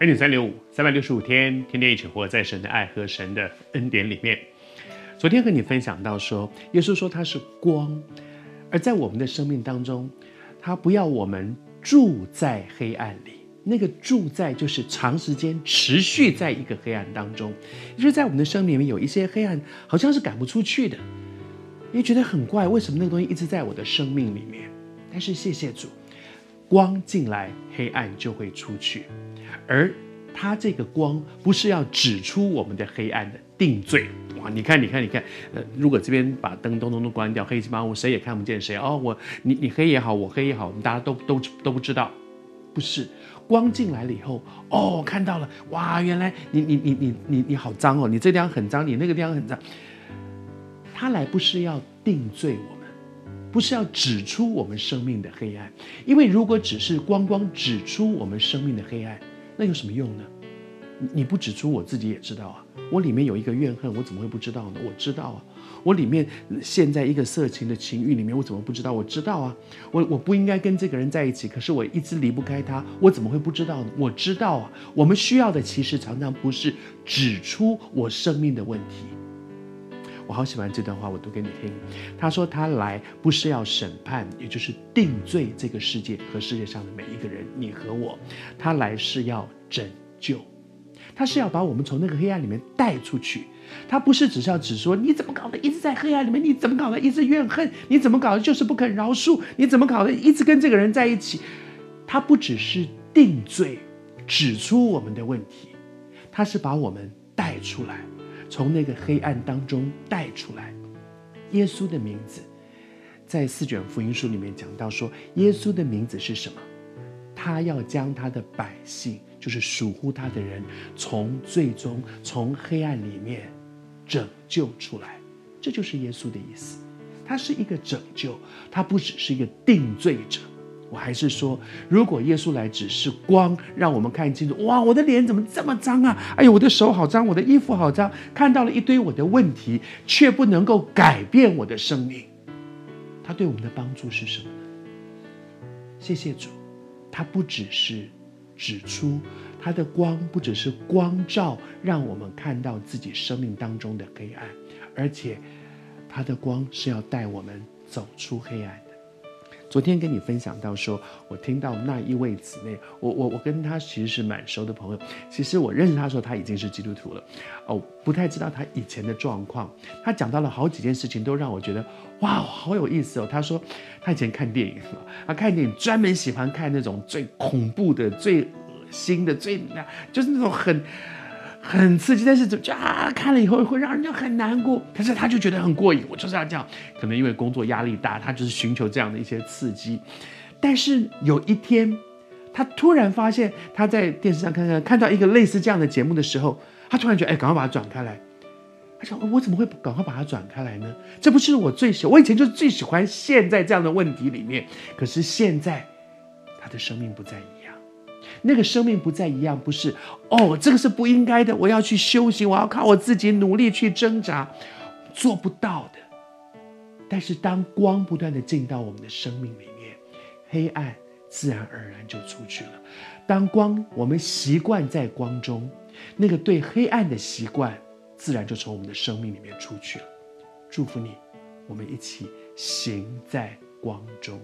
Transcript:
恩典三六五，三百六十五天，天天一起活在神的爱和神的恩典里面。昨天和你分享到说，耶稣说他是光，而在我们的生命当中，他不要我们住在黑暗里。那个住在就是长时间持续在一个黑暗当中，就是在我们的生命里面有一些黑暗，好像是赶不出去的，也觉得很怪，为什么那个东西一直在我的生命里面？但是谢谢主，光进来，黑暗就会出去。而他这个光不是要指出我们的黑暗的定罪哇！你看，你看，你看，呃，如果这边把灯咚咚都关掉，黑漆麻乌，谁也看不见谁哦。我你你黑也好，我黑也好，我们大家都都都不知道，不是光进来了以后哦，看到了哇！原来你你你你你你好脏哦，你这地方很脏，你那个地方很脏。他来不是要定罪我们，不是要指出我们生命的黑暗，因为如果只是光光指出我们生命的黑暗。那有什么用呢？你不指出，我自己也知道啊。我里面有一个怨恨，我怎么会不知道呢？我知道啊。我里面陷在一个色情的情欲里面，我怎么不知道？我知道啊。我我不应该跟这个人在一起，可是我一直离不开他，我怎么会不知道呢？我知道啊。我们需要的其实常常不是指出我生命的问题。我好喜欢这段话，我读给你听。他说：“他来不是要审判，也就是定罪这个世界和世界上的每一个人，你和我。他来是要拯救，他是要把我们从那个黑暗里面带出去。他不是只是要指说你怎么搞的，一直在黑暗里面，你怎么搞的，一直怨恨，你怎么搞的，就是不肯饶恕，你怎么搞的，一直跟这个人在一起。他不只是定罪，指出我们的问题，他是把我们带出来。”从那个黑暗当中带出来，耶稣的名字，在四卷福音书里面讲到说，耶稣的名字是什么？他要将他的百姓，就是属乎他的人，从最终从黑暗里面拯救出来，这就是耶稣的意思。他是一个拯救，他不只是一个定罪者。还是说，如果耶稣来只是光，让我们看清楚，哇，我的脸怎么这么脏啊？哎呦，我的手好脏，我的衣服好脏，看到了一堆我的问题，却不能够改变我的生命，他对我们的帮助是什么呢？谢谢主，他不只是指出他的光，不只是光照，让我们看到自己生命当中的黑暗，而且他的光是要带我们走出黑暗。昨天跟你分享到说，我听到那一位姊妹，我我我跟她其实是蛮熟的朋友。其实我认识她的时候，她已经是基督徒了，哦，不太知道她以前的状况。她讲到了好几件事情，都让我觉得哇，好有意思哦。她说她以前看电影，他看电影专门喜欢看那种最恐怖的、最恶心的、最就是那种很。很刺激，但是就啊，看了以后会让人家很难过。可是他就觉得很过瘾，我就是要这样。可能因为工作压力大，他就是寻求这样的一些刺激。但是有一天，他突然发现他在电视上看看看到一个类似这样的节目的时候，他突然觉得，哎，赶快把它转开来。他想，我怎么会赶快把它转开来呢？这不是我最喜，我以前就是最喜欢陷在这样的问题里面。可是现在，他的生命不在意。那个生命不再一样，不是哦，这个是不应该的。我要去修行，我要靠我自己努力去挣扎，做不到的。但是当光不断的进到我们的生命里面，黑暗自然而然就出去了。当光，我们习惯在光中，那个对黑暗的习惯，自然就从我们的生命里面出去了。祝福你，我们一起行在光中。